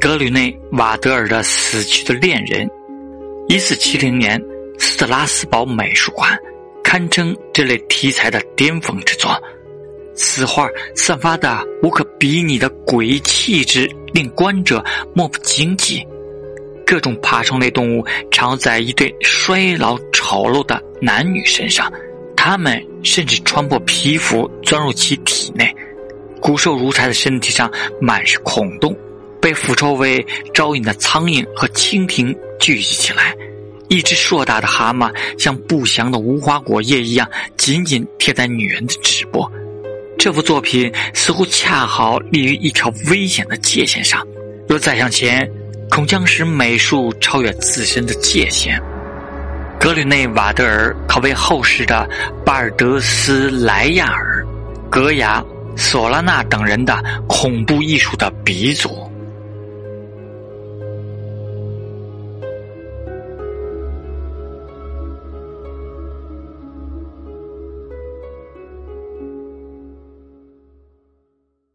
格吕内瓦德尔的死去的恋人。一四七零年，斯特拉斯堡美术馆堪称这类题材的巅峰之作。此画散发的无可比拟的诡异气质，令观者莫不惊奇。各种爬虫类动物常在一对衰老丑陋的男女身上，他们甚至穿破皮肤钻入其体内。骨瘦如柴的身体上满是孔洞，被腐臭味招引的苍蝇和蜻蜓聚集起来。一只硕大的蛤蟆像不祥的无花果叶一样紧紧贴在女人的指部。这幅作品似乎恰好立于一条危险的界限上，若再向前，恐将使美术超越自身的界限。格吕内瓦德尔可谓后世的巴尔德斯莱亚尔、格雅。索拉纳等人的恐怖艺术的鼻祖。